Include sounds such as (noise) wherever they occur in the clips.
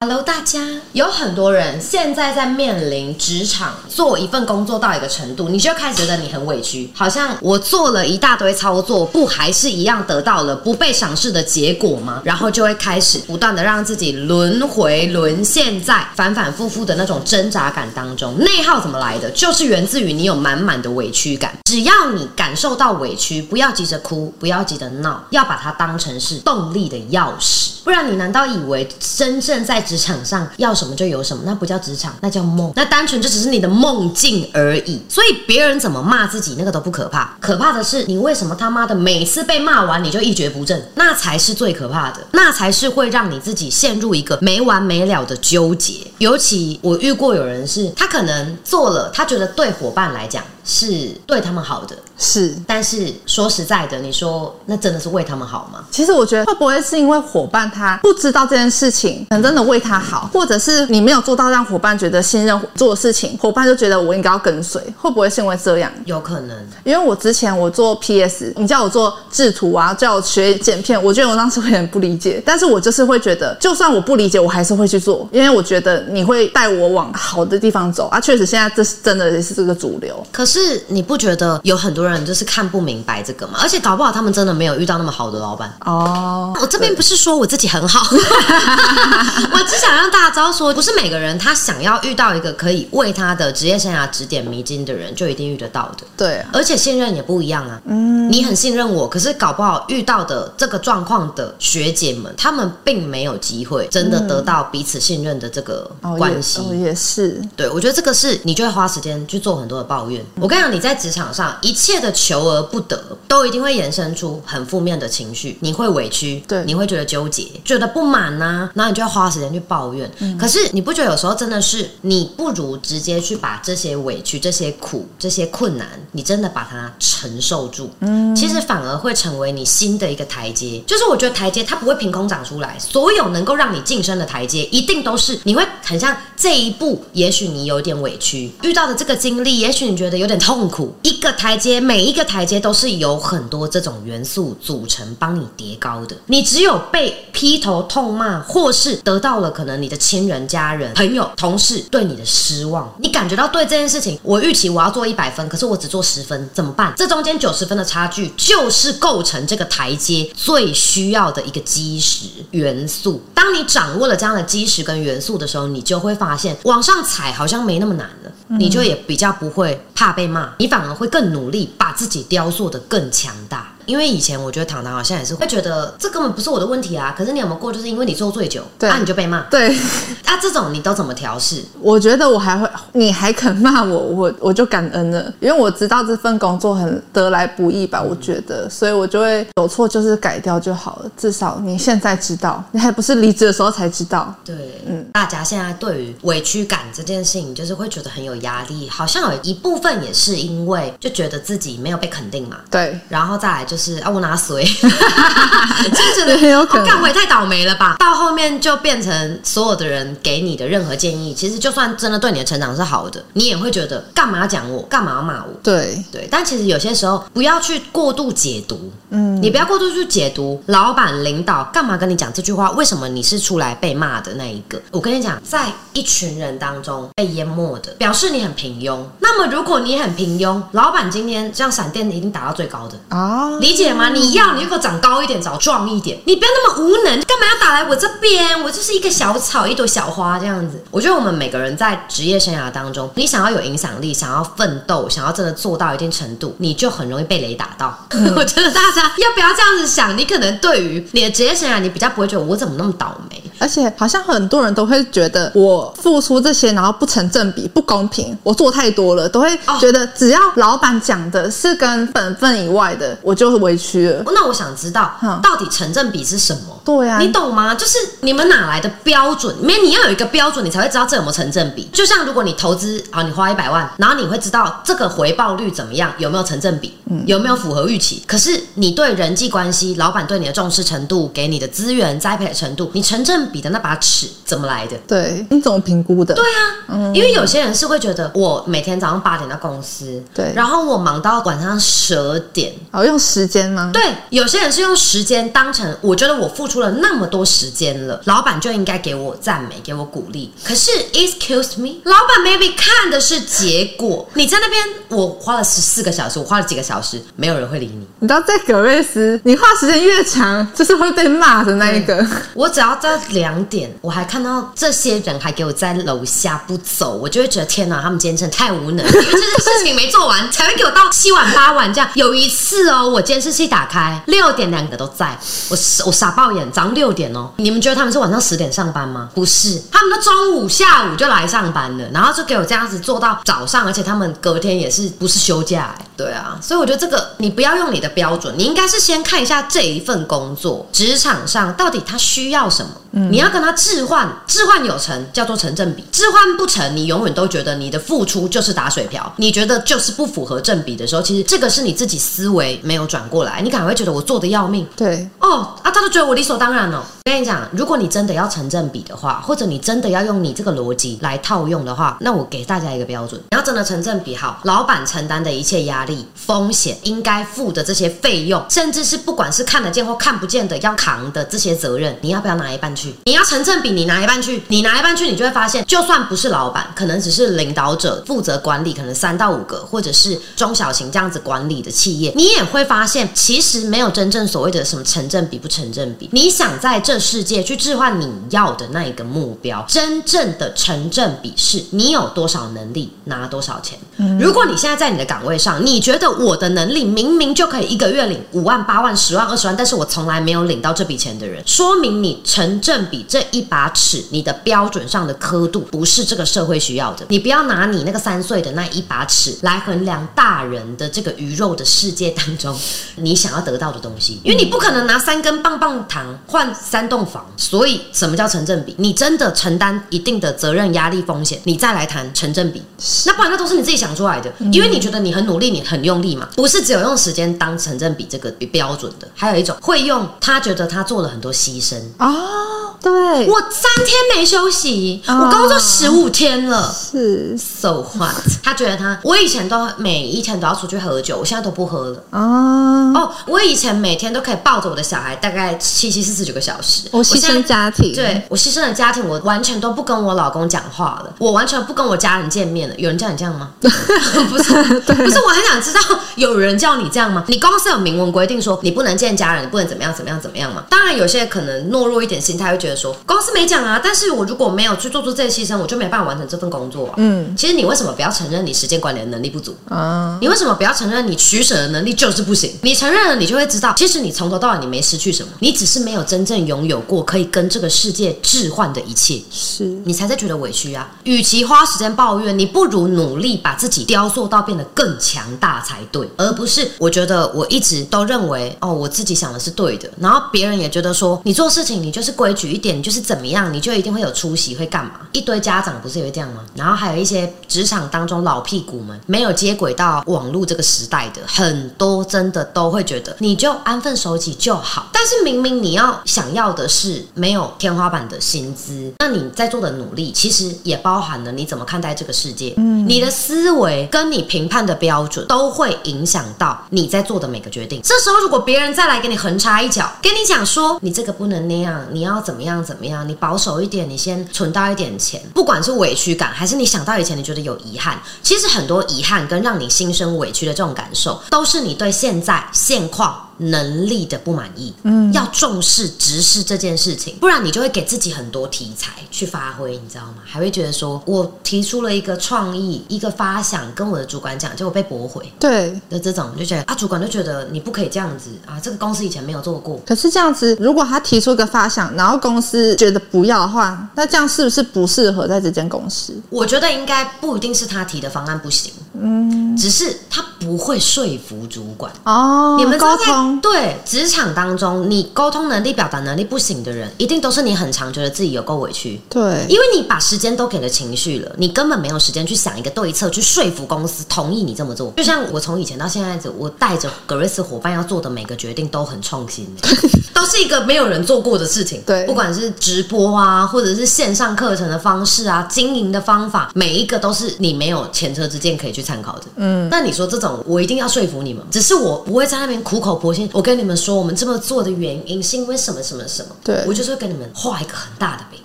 Hello，大家，有很多人现在在面临职场做一份工作到一个程度，你就开始觉得你很委屈，好像我做了一大堆操作，不还是一样得到了不被赏识的结果吗？然后就会开始不断的让自己轮回、沦陷在反反复复的那种挣扎感当中。内耗怎么来的？就是源自于你有满满的委屈感。只要你感受到委屈，不要急着哭，不要急着闹，要把它当成是动力的钥匙。不然你难道以为真正在职场上要什么就有什么？那不叫职场，那叫梦，那单纯就只是你的梦境而已。所以别人怎么骂自己，那个都不可怕，可怕的是你为什么他妈的每次被骂完你就一蹶不振，那才是最可怕的，那才是会让你自己陷入一个没完没了的纠结。尤其我遇过有人是，他可能做了，他觉得对伙伴来讲是对他们好的，是。但是说实在的，你说那真的是为他们好吗？其实我觉得会不会是因为伙伴他不知道这件事情，可能真的为他好，或者是你没有做到让伙伴觉得信任做的事情，伙伴就觉得我应该要跟随，会不会是因为这样？有可能，因为我之前我做 PS，你叫我做制图啊，叫我学剪片，我觉得我当时会很不理解，但是我就是会觉得，就算我不理解，我还是会去做，因为我觉得你会带我往好的地方走啊。确实，现在这是真的也是这个主流。可是你不觉得有很多人就是看不明白这个吗？而且搞不好他们真的没有遇到那么好的老板。哦，我这边不是说我自己很好，(laughs) 我只想让大家知道说，不是每个人他想要遇到一个可以为他的职业生涯指点迷津的人，就一定遇得到的。对，而且信任也不一样啊。嗯，你很信任我，可是搞不好遇到的这个状况的学姐们，他们并没有机会真的得到彼此信任的这个关系。哦，也是。对，我觉得这个是你就会花时间去做很多的抱怨。我跟你讲，你在职场上一切的求而不得，都一定会衍生出很负面的情绪，你会委屈，对你会觉得纠结，觉得不满呐、然后你就要花时间去抱怨。可是你不觉得有时候真的是你不如直接去把这些委屈、这些苦、这些困难，你真的把它承受住，嗯，其实反而会成为你新的一个台阶。就是我觉得台阶它不会凭空长出来，所有能够让你晋升的台阶，一定都是你会很像这一步，也许你有点委屈，遇到的这个经历，也许你觉得有点痛苦。一个台阶，每一个台阶都是由很多这种元素组成，帮你叠高的。你只有被劈头痛骂，或是得到了可能你的亲人、家人、朋友、同事对你的失望，你感觉到对这件事情，我预期我要做一百分，可是我只做十分，怎么办？这中间九十分的差距，就是构成这个台阶最需要的一个基石元素。当你掌握了这样的基石跟元素的时候，你就会发现往上踩好像没那么难了，你就也比较不会怕被骂，你反而会更努力把自己雕塑的更强大。因为以前我觉得糖糖好像也是会觉得这根本不是我的问题啊，可是你有没有过，就是因为你做醉酒，那啊你就被骂，对，(laughs) 啊这种你都怎么调试？我觉得我还会，你还肯骂我，我我就感恩了，因为我知道这份工作很得来不易吧，我觉得，所以我就会有错就是改掉就好了。至少你现在知道，你还不是离职的时候才知道。对，嗯，大家现在对于委屈感这件事情，就是会觉得很有压力，好像有一部分也是因为就觉得自己没有被肯定嘛，对，然后再来就是啊，我拿水，(laughs) 就觉得很有可能哦干我也太倒霉了吧。到后面就变成所有的人给你的任何建议，其实就算真的对你的成长是好的，你也会觉得干嘛要讲我，干嘛要骂我。对，对，但其实有些时候不要去过度解读，嗯，你不要过度去解读老板、领导干嘛跟你讲这句话，为什么你是出来被骂的那一个？我跟你讲，在一群人当中被淹没的，表示你很平庸。那么如果你很平庸，老板今天这样闪电一定打到最高的，啊，理解吗？你要你就给我长高一点，长壮一点，你不要那么无能，干嘛要打来我这边？我就是一个小草，一朵小花这样子。我觉得我们每个人在职业生涯当中，你想要有影响力，想要奋斗，想要真的做到一定程度，你就很容易被雷打到。(laughs) 我觉得大家要不要这样子想？你可能对于你的职业生涯，你比较不会觉得我怎么那么倒霉。而且好像很多人都会觉得我付出这些，然后不成正比，不公平，我做太多了，都会觉得只要老板讲的是跟本分以外的，我就委屈了。那我想知道嗯，到底成正比是什么？对啊，你懂吗？就是你们哪来的标准？没，你要有一个标准，你才会知道这有没有成正比。就像如果你投资，啊，你花一百万，然后你会知道这个回报率怎么样，有没有成正比，有没有符合预期。可是你对人际关系，老板对你的重视程度，给你的资源栽培的程度，你成正比的那把尺怎么来的？对，你怎么评估的？对啊，因为有些人是会觉得，我每天早上八点到公司，对然后我忙到晚上十二点，哦，用时间吗？对，有些人是用时间当成，我觉得我付出出了那么多时间了，老板就应该给我赞美，给我鼓励。可是，excuse me，老板 maybe 看的是结果。你在那边，我花了十四个小时，我花了几个小时，没有人会理你。你知道，在格瑞斯，你花时间越长，就是会被骂的那一个。我只要到两点，我还看到这些人还给我在楼下不走，我就会觉得天哪，他们今天真的太无能了，因为这件事情没做完，才会给我到七晚八晚这样。有一次哦，我监视器打开，六点两个都在，我我傻爆眼，早上六点哦，你们觉得他们是晚上十点上班吗？不是，他们都中午、下午就来上班了，然后就给我这样子做到早上，而且他们隔天也是不是休假？对啊，所以我觉得这个你不要用你的标准，你应该是先看一下这一份工作职场上到底他需要什么。嗯你要跟他置换，置换有成叫做成正比，置换不成，你永远都觉得你的付出就是打水漂，你觉得就是不符合正比的时候，其实这个是你自己思维没有转过来，你可能会觉得我做的要命，对，哦啊，他都觉得我理所当然哦。我跟你讲，如果你真的要成正比的话，或者你真的要用你这个逻辑来套用的话，那我给大家一个标准：你要真的成正比，好，老板承担的一切压力、风险，应该付的这些费用，甚至是不管是看得见或看不见的要扛的这些责任，你要不要拿一半去？你要成正比，你拿一半去，你拿一半去，你就会发现，就算不是老板，可能只是领导者负责管理，可能三到五个，或者是中小型这样子管理的企业，你也会发现，其实没有真正所谓的什么成正比不成正比。你想在这世界去置换你要的那一个目标，真正的成正比是你有多少能力拿多少钱。如果你现在在你的岗位上，你觉得我的能力明明就可以一个月领五万、八万、十万、二十万，但是我从来没有领到这笔钱的人，说明你成正比这一把尺，你的标准上的刻度不是这个社会需要的。你不要拿你那个三岁的那一把尺来衡量大人的这个鱼肉的世界当中你想要得到的东西，因为你不可能拿三根棒棒糖换三栋房。所以，什么叫成正比？你真的承担一定的责任、压力、风险，你再来谈成正比。那不然，那都是你自己想出来的，因为你觉得你很努力，你很用力嘛，不是只有用时间当成正比这个标准的。还有一种会用他觉得他做了很多牺牲哦，对，我三天没休息，我工作十五天了，是 so what？他觉得他，我以前都每一天都要出去喝酒，我现在都不喝了。哦，哦，我以前每天都可以抱着我的小孩，大概七七四十九个小时。我牺牲家庭，对我牺牲了家庭，我完全都不跟我老公讲话了，我完全不跟我家人见面了。有人叫你这样吗？(laughs) 不是，不是，我很想知道有人叫你这样吗？你公司有明文规定说你不能见家人，你不能怎么样怎么样怎么样吗？当然，有些可能懦弱一点心态会觉得说公司没讲啊，但是我如果没有去做出这些牺牲，我就没办法完成这份工作啊。嗯，其实你为什么不要承认你时间管理的能力不足？啊，你为什么不要承认你取舍的能力就是不行？你承认了，你就会知道，其实你从头到尾你没失去什么，你只是没有真正拥有过可以跟这个世界置换的一切，是你才在觉得委屈啊。与其花时间抱怨，你不如努力把自己雕塑到变得更强大才对，而不是我觉得我一直都认为哦，我自己想的是对的，然后别人也觉得说你做事情你就是规矩一点，你就是怎么样，你就一定会有出息，会干嘛？一堆家长不是也会这样吗？然后还有一些职场当中老屁股们，没有接轨到网络这个时代的很多，真的都会觉得你就安分守己就好。但是明明你要想要的是没有天花板的薪资，那你在做的努力其实也包含了你怎么看待这个世界，嗯，你的思维跟你评判的标准都会影响到你在做的每个决定。这时候如果别人再来给你横插一脚，跟你讲说你这个不能那样，你要怎么样怎么样，你保守一点，你先存到一点钱，不管是委屈感还是你想到以前你觉得有遗憾，其实很多遗憾跟让你心生委屈的这种感受，都是你对现在现况。能力的不满意，嗯，要重视直视这件事情，不然你就会给自己很多题材去发挥，你知道吗？还会觉得说我提出了一个创意、一个发想，跟我的主管讲，结果被驳回，对的这种，就觉得啊，主管就觉得你不可以这样子啊，这个公司以前没有做过。可是这样子，如果他提出一个发想，然后公司觉得不要的话，那这样是不是不适合在这间公司？我觉得应该不一定是他提的方案不行，嗯，只是他不会说服主管哦。你们沟通。对职场当中，你沟通能力、表达能力不行的人，一定都是你很常觉得自己有够委屈。对，因为你把时间都给了情绪了，你根本没有时间去想一个对策，去说服公司同意你这么做。就像我从以前到现在，我带着格瑞斯伙伴要做的每个决定都很创新，(laughs) 都是一个没有人做过的事情。对，不管是直播啊，或者是线上课程的方式啊，经营的方法，每一个都是你没有前车之鉴可以去。去参考的。嗯，那你说这种我一定要说服你们，只是我不会在那边苦口婆心。我跟你们说，我们这么做的原因是因为什么什么什么。对我就是会跟你们画一个很大的饼。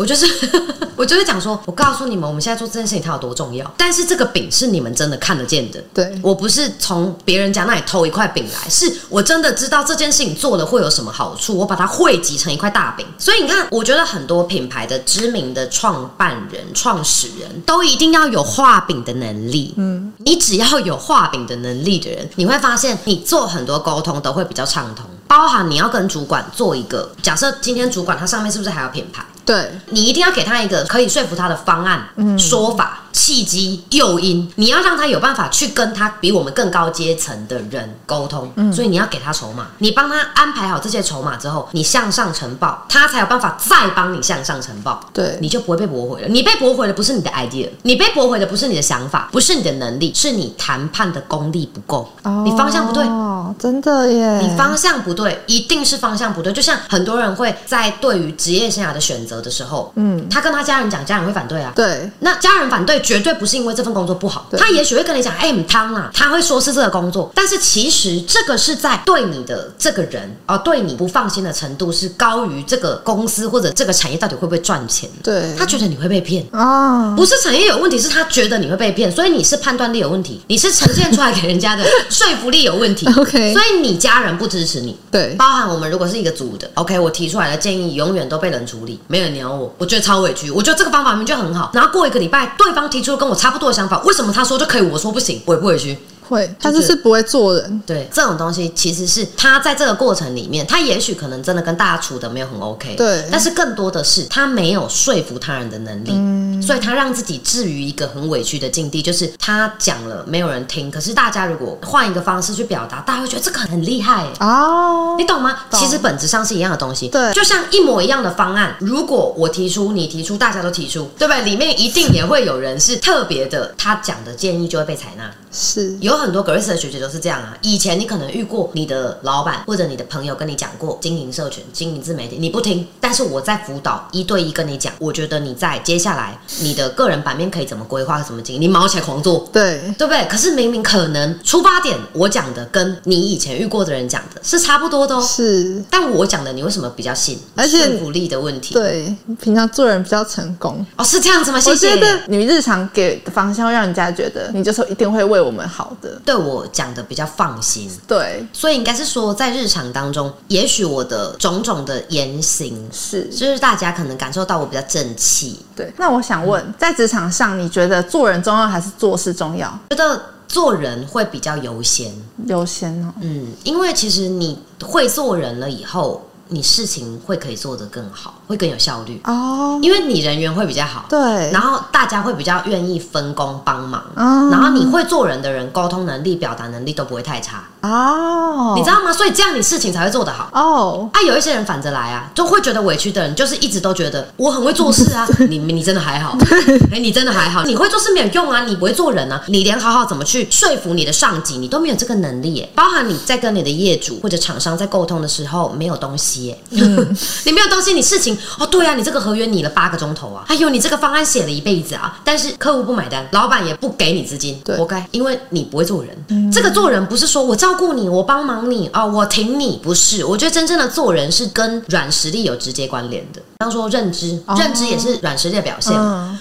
我就是 (laughs) 我就是讲说，我告诉你们，我们现在做这件事情它有多重要。但是这个饼是你们真的看得见的，对我不是从别人家那里偷一块饼来，是我真的知道这件事情做了会有什么好处，我把它汇集成一块大饼。所以你看，我觉得很多品牌的知名的创办人、创始人都一定要有画饼的能力。嗯，你只要有画饼的能力的人，你会发现你做很多沟通都会比较畅通。包含你要跟主管做一个假设，今天主管他上面是不是还有品牌？对，你一定要给他一个可以说服他的方案、说法、契机、诱因，你要让他有办法去跟他比我们更高阶层的人沟通。嗯所以你要给他筹码，你帮他安排好这些筹码之后，你向上呈报，他才有办法再帮你向上呈报。对你就不会被驳回了。你被驳回的不是你的 idea，你被驳回的不是你的想法，不是你的能力，是你谈判的功力不够，哦你方向不对。哦，真的耶，你方向不对，一定是方向不对。就像很多人会在对于职业生涯的选择的时候，嗯，他跟他家人讲，家人会反对啊。对那家人反对，绝对不是因为这份工作不好，他也许会跟你讲，哎、你汤啊，他会说是这个工作，但是其实这个是在对你的这个人哦，对你不放心的程度是高于这个公司或者这个产业到底会不会赚钱。对他觉得你会被骗，啊，不是产业有问题，是他觉得你会被骗，所以你是判断力有问题，你是呈现出来给人家的说服力有问题。(laughs) OK 所以你家人不支持你。对包含我们如果是一个组的，OK，我提出来的建议永远都被人处理，没人鸟我，我觉得超委屈。我觉得这个方法明明就很好，然后过一个礼拜，对方提出跟我差不多的想法，为什么他说就可以，我说不行，委不委屈？会，他就是不会做人，对，这种东西其实是他在这个过程里面，他也许可能真的跟大家处的没有很 OK，对但是更多的是他没有说服他人的能力，嗯所以他让自己置于一个很委屈的境地，就是他讲了没有人听，可是大家如果换一个方式去表达，大家会觉得这个很厉害。哦你，懂吗？懂其实本质上是一样的东西，对就像一模一样的方案，如果我提出，你提出，大家都提出，对不对？里面一定也会有人是特别的，他讲的建议就会被采纳。是有很多格瑞斯的学姐都是这样啊。以前你可能遇过你的老板或者你的朋友跟你讲过经营社群、经营自媒体，你不听，但是我在辅导一对一跟你讲，我觉得你在接下来你的个人版面可以怎么规划、怎么经营，你毛起来狂做。对对不对？可是明明可能出发点我讲的跟你以前遇过的人讲的是差不多的哦，是，但我讲的你为什么比较信？而且说服力的问题。对，平常做人比较成功。哦，是这样子吗？谢我谢。觉得你日常给的方向会让人家觉得你就是一定会为我们好的。对我讲的比较放心。对，所以应该是说，在日常当中，也许我的种种的言行，是，就是大家可能感受到我比较正气，对。那我想问，在职场上，你觉得做人重要还是做事重要？觉得做人会比较优先。优先哦。嗯，因为其实你会做人了以后，你事情会可以做得更好，会更有效率，哦，因为你人缘会比较好。对，然后大家会比较愿意分工帮忙，哦然后你会做人的人，沟通能力、表达能力都不会太差，哦，你知道吗？所以这样你事情才会做得好。哦，啊，有一些人反着来啊，就会觉得委屈的人，就是一直都觉得我很会做事啊，(laughs) 你你真的还好，哎、你真的还好，你会做事没有用啊，你不会做人啊，你连好好怎么去说服你的上级，你都没有这个能力耶。包含你在跟你的业主或者厂商在沟通的时候，没有东西耶，(laughs) 你没有东西，你事情哦，对啊，你这个合约拟了八个钟头啊，还有你这个方案写了一辈子啊，但是客户不买单，老板也不给你资金，活该，因为你不会做人。这个做人不是说我照顾你，我帮忙你哦，我挺你，不是。我觉得真正的做人是跟软实力有直接关联的。比方说认知，认知也是软实力的表现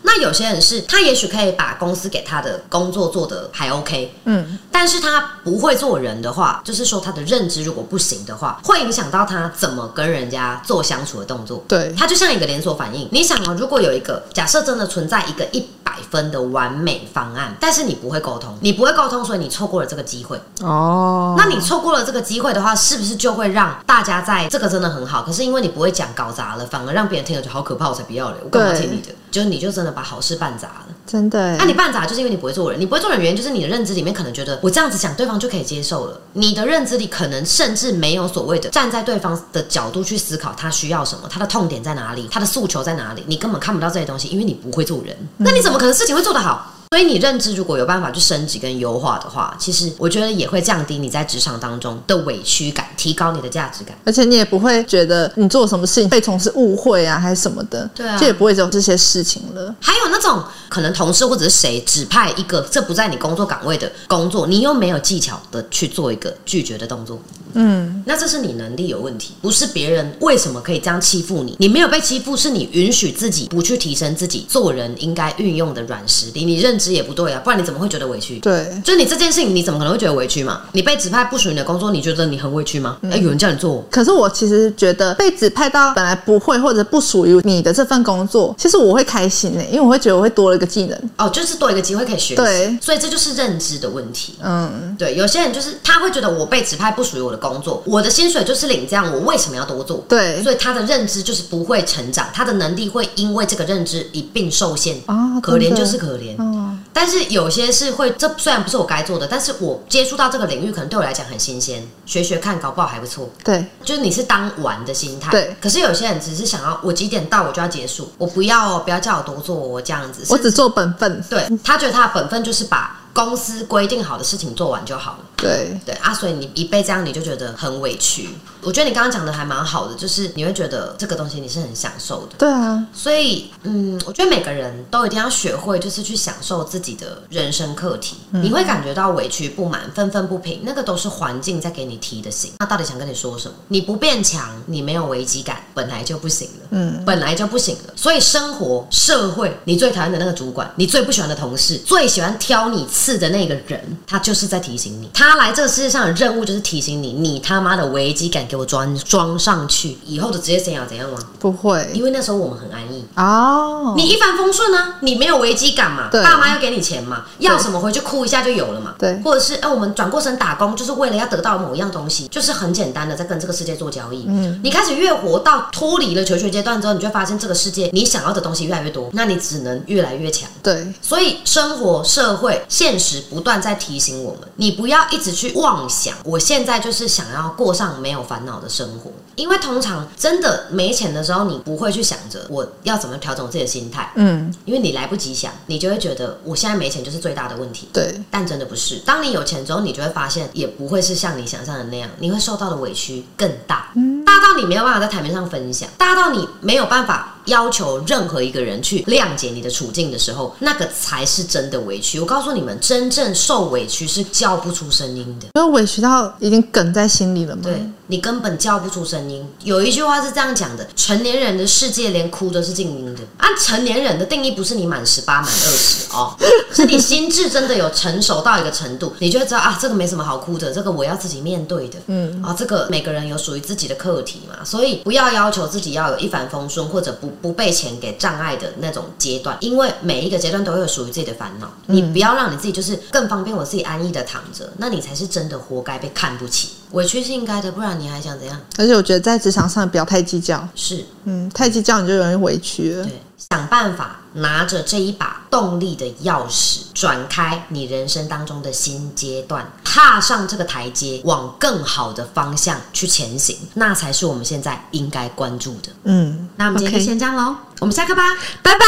那有些人是他也许可以把公司给他的工作做得还 OK，嗯，但是他不会做人的话，就是说他的认知如果不行的话，会影响到他怎么跟人家做相处的动作。对他就像一个连锁反应。你想啊，如果有一个假设真的存在一个一百分的完美方案，但是你不会沟通，你不会沟通，所以你错过了这个机会。哦，那你错过了这个机会的话，是不是就会让大家在这个真的很好，可是因为你不会讲搞砸了，反而让别人听了就好可怕，我才不要嘞，我干嘛听你的？就是你就真的把好事办砸了。真的耶，那、你办砸就是因为你不会做人，你不会做人的原因就是你的认知里面可能觉得我这样子讲对方就可以接受了，你的认知里可能甚至没有所谓的站在对方的角度去思考他需要什么，他的痛点在哪里，他的诉求在哪里，你根本看不到这些东西，因为你不会做人，那你怎么可能事情会做得好？所以你认知如果有办法去升级跟优化的话，其实我觉得也会降低你在职场当中的委屈感，提高你的价值感。而且你也不会觉得你做什么事情被同事误会啊，还是什么的，对啊就也不会有这些事情了。还有那种可能同事或者是谁指派一个这不在你工作岗位的工作，你又没有技巧的去做一个拒绝的动作，嗯，那这是你能力有问题，不是别人为什么可以这样欺负你。你没有被欺负，是你允许自己不去提升自己做人应该运用的软实力，你认知也不对啊，不然你怎么会觉得委屈？对，就你这件事情，你怎么可能会觉得委屈嘛？你被指派不属于你的工作，你觉得你很委屈吗？哎、有人叫你做，可是我其实觉得被指派到本来不会或者不属于你的这份工作，其实我会开心呢、因为我会觉得我会多了一个技能。哦，就是多一个机会可以学习。对，所以这就是认知的问题。嗯，对，有些人就是他会觉得我被指派不属于我的工作，我的薪水就是领这样，我为什么要多做？对所以他的认知就是不会成长，他的能力会因为这个认知一并受限。啊，可怜就是可怜，哦，但是有些是会，这虽然不是我该做的，但是我接触到这个领域，可能对我来讲很新鲜，学学看，搞不好还不错。对就是你是当玩的心态，对。可是有些人只是想要我几点到我就要结束，我不要哦，不要叫我多做哦，这样子。我只做本分。对他觉得他的本分就是把公司规定好的事情做完就好了。对，对啊，所以你一被这样，你就觉得很委屈。我觉得你刚刚讲的还蛮好的，就是你会觉得这个东西你是很享受的。对啊，所以，嗯，我觉得每个人都一定要学会，就是去享受自己的人生课题。你会感觉到委屈、不满、愤愤不平，那个都是环境在给你提的醒。那到底想跟你说什么？你不变强，你没有危机感，本来就不行了。嗯，本来就不行了。所以生活、社会，你最讨厌的那个主管，你最不喜欢的同事，最喜欢挑你刺的那个人，他就是在提醒你。他来这个世界上的任务就是提醒你，你他妈的危机感给我装装上去，以后的职业生涯怎样吗？不会因为那时候我们很安逸。哦。你一帆风顺啊，你没有危机感嘛，对爸妈要给你钱嘛，要什么回去哭一下就有了嘛，对或者是哎、我们转过身打工，就是为了要得到某一样东西，就是很简单的在跟这个世界做交易。嗯，你开始越活到脱离了求学阶段之后，你就会发现这个世界你想要的东西越来越多，那你只能越来越强。对，所以生活、社会、现现实不断在提醒我们，你不要一直去妄想，我现在就是想要过上没有烦恼的生活。因为通常真的没钱的时候，你不会去想着我要怎么调整我自己的心态，嗯，因为你来不及想，你就会觉得我现在没钱就是最大的问题。对，但真的不是，当你有钱之后，你就会发现也不会是像你想象的那样，你会受到的委屈更大，嗯大到你没有办法在台面上分享，大到你没有办法要求任何一个人去谅解你的处境的时候，那个才是真的委屈。我告诉你们，真正受委屈是叫不出声音的。因为委屈到已经梗在心里了嘛。对你根本叫不出声音。有一句话是这样讲的：成年人的世界连哭都是静音的。按成年人的定义，不是你满十八、满二十哦，(laughs) 是你心智真的有成熟到一个程度，你就会知道啊，这个没什么好哭的，这个我要自己面对的。嗯啊，这个每个人有属于自己的课题嘛，所以不要要求自己要有一帆风顺或者不不被钱给障碍的那种阶段，因为每一个阶段都会有属于自己的烦恼。你不要让你自己就是更方便我自己安逸的躺着，那你才是真的活该被看不起。委屈是应该的，不然你还想怎样？而且我觉得在职场上不要太计较，是嗯，太计较你就容易委屈了。对，想办法拿着这一把动力的钥匙，转开你人生当中的新阶段，踏上这个台阶，往更好的方向去前行，那才是我们现在应该关注的。嗯，那我们今天先这样喽，我们下课吧。拜拜。